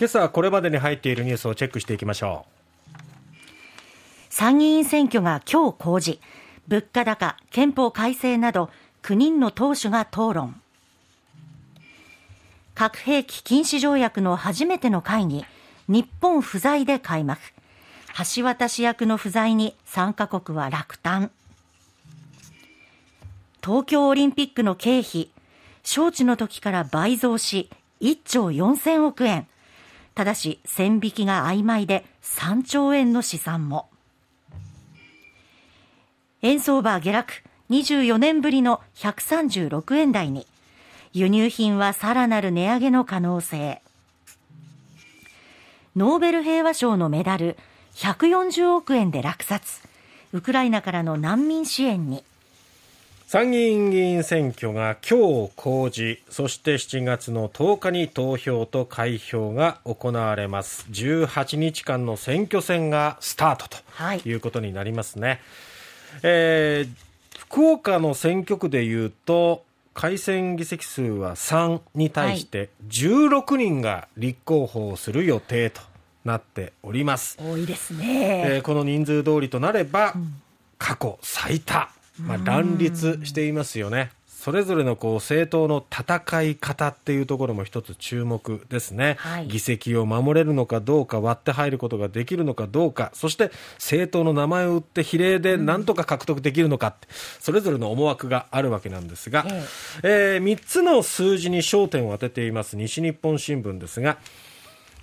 今朝これまでに入っているニュースをチェックしていきましょう。参議院選挙が今日公示。物価高憲法改正など9人の党首が討論。核兵器禁止条約の初めての会議日本不在で開幕。橋渡し役の不在に参加国は落胆。東京オリンピックの経費招致の時から倍増し1兆4000億円。ただし線引きが曖昧で3兆円の試算も。円相場下落24年ぶりの136円台に。輸入品はさらなる値上げの可能性。ノーベル平和賞のメダル140億円で落札。ウクライナからの難民支援に。参議院議員選挙が今日公示そして7月の10日に投票と開票が行われます18日間の選挙戦がスタートということになりますね、はい、えー、福岡の選挙区でいうと改選議席数は3に対して16人が立候補する予定となっております。多いですね。えー、この人数通りとなれば、過去最多、まあ、乱立していますよね。それぞれのこう政党の戦い方っていうところも一つ注目ですね、はい、議席を守れるのかどうか割って入ることができるのかどうかそして政党の名前を売って比例でなんとか獲得できるのかって、それぞれの思惑があるわけなんですが、ええ。えー、3つの数字に焦点を当てています西日本新聞ですが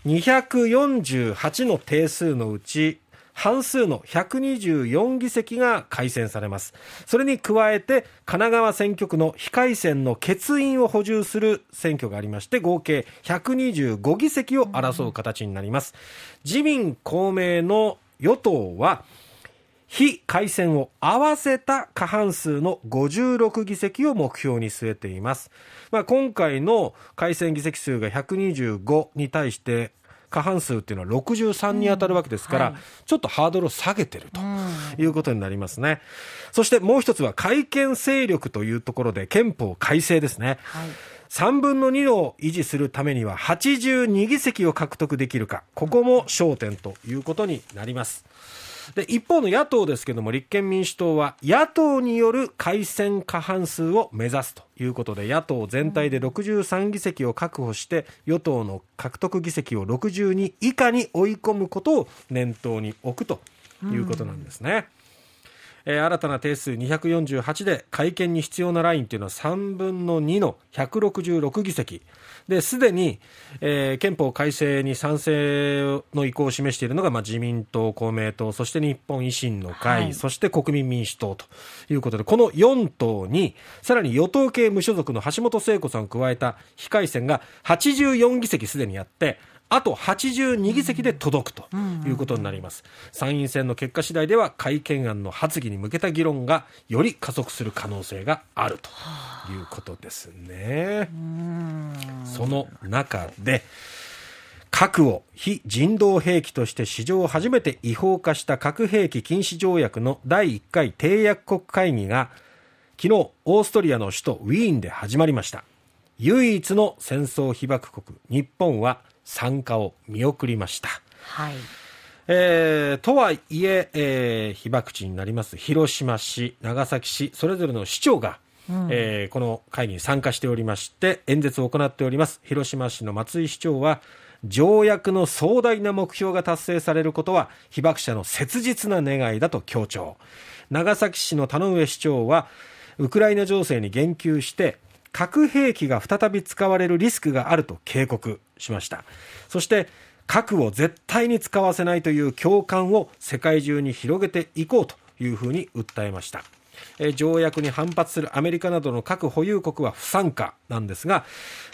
248の定数のうち半数の124議席が改選されます。それに加えて、神奈川選挙区の非改選の欠員を補充する選挙がありまして、合計125議席を争う形になります。自民、公明の与党は、非改選を合わせた過半数の56議席を目標に据えています。まあ、今回の改選議席数が125に対して過半数っていうのは63に当たるわけですから、うんはい、ちょっとハードルを下げてるということになりますね。そしてもう一つは改憲勢力というところで憲法改正ですね。はい3分の2を維持するためには82議席を獲得できるか、ここも焦点ということになります。で一方の野党ですけども立憲民主党は野党による改選過半数を目指すということで野党全体で63議席を確保して与党の獲得議席を62以下に追い込むことを念頭に置くということなんですね。えー、新たな定数248で改憲に必要なラインというのは3分の2の166議席。ですでに、えー、憲法改正に賛成の意向を示しているのが、まあ、自民党、公明党そして日本維新の会、はい、そして国民民主党ということでこの4党にさらに与党系無所属の橋本聖子さんを加えた非改選が84議席すでにあってあと82議席で届くということになります。参院選の結果次第では改憲案の発議に向けた議論がより加速する可能性があるということですね。その中で、核を非人道兵器として史上初めて違法化した核兵器禁止条約の第1回締約国会議が昨日オーストリアの首都ウィーンで始まりました唯一の戦争被爆国日本は参加を見送りました。はい。えー、とはいええー、被爆地になります広島市、長崎市、それぞれの市長が、うん、えー、この会議に参加しておりまして演説を行っております。広島市の松井市長は条約の壮大な目標が達成されることは被爆者の切実な願いだと強調。長崎市の田上市長はウクライナ情勢に言及して核兵器が再び使われるリスクがあると警告しました。そして核を絶対に使わせないという共感を世界中に広げていこうというふうに訴えました。条約に反発するアメリカなどの核保有国は不参加なんですが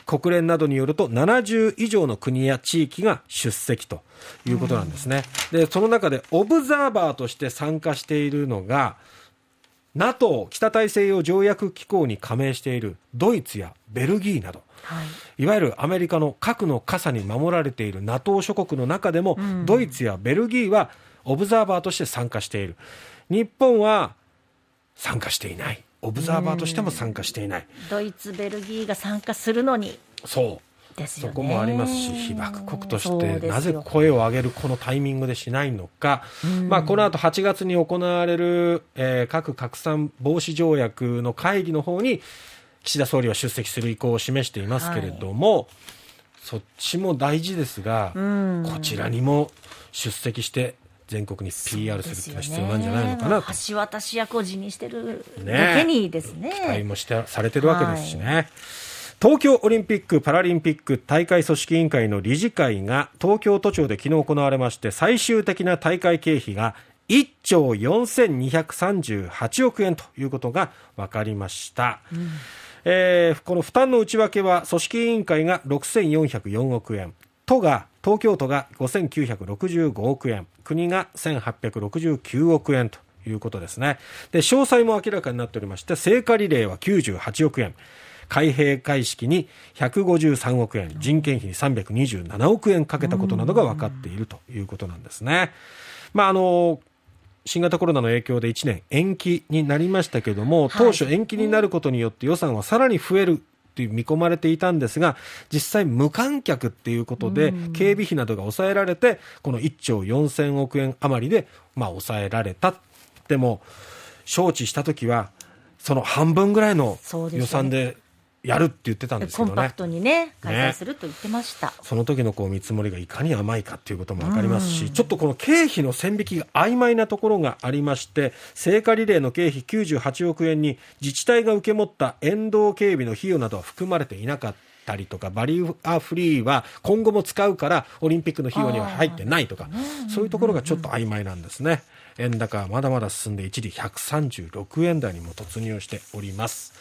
国連などによると70以上の国や地域が出席ということなんですね、でその中でオブザーバーとして参加しているのが NATO 北大西洋条約機構に加盟しているドイツやベルギーなど、はい、いわゆるアメリカの核の傘に守られている NATO 諸国の中でも、うん、ドイツやベルギーはオブザーバーとして参加している。日本は参加していない。オブザーバーとしても参加していない、ドイツベルギーが参加するのに。そうね。そこもありますし、被爆国として、なぜ声を上げるこのタイミングでしないのか、まあ、この後8月に行われる、えー核拡散防止条約の会議の方に、岸田総理は出席する意向を示していますけれども、そっちも大事ですが、ん。こちらにも出席して、全国に PR するっていうのは必要なんじゃないのかなと。橋渡し役を辞任してるねだけにですね。期待もしてされてるわけですしね。東京オリンピック・パラリンピック大会組織委員会の理事会が東京都庁で昨日行われまして最終的な大会経費が1兆4238億円ということが分かりました、えーこの負担の内訳は組織委員会が6404億円。都が東京都が5965億円。国が1869億円ということですね。で詳細も明らかになっておりまして聖火リレーは98億円。開閉会式に153億円人件費に327億円かけたことなどが分かっているということなんですね。まああの新型コロナの影響で1年延期になりましたけども、当初延期になることによって予算はさらに増えるという見込まれていたんですが、実際無観客っていうことで、警備費などが抑えられて、この1兆4000億円余りで、まあ抑えられた。でも、招致した時は、その半分ぐらいの予算でやるって言ってたんですけどねコンパク。トにね、開催すると言ってました。その時のこう見積もりがいかに甘いかっていうことも分かりますし、ちょっとこの経費の線引きが曖昧なところがありまして、聖火リレーの経費98億円に自治体が受け持った沿道警備の費用などは含まれていなかったりとか、バリアフリーは今後も使うからオリンピックの費用には入ってないとか、そういうところがちょっと曖昧なんですね。円高はまだまだ進んで一時136円台にも突入しております。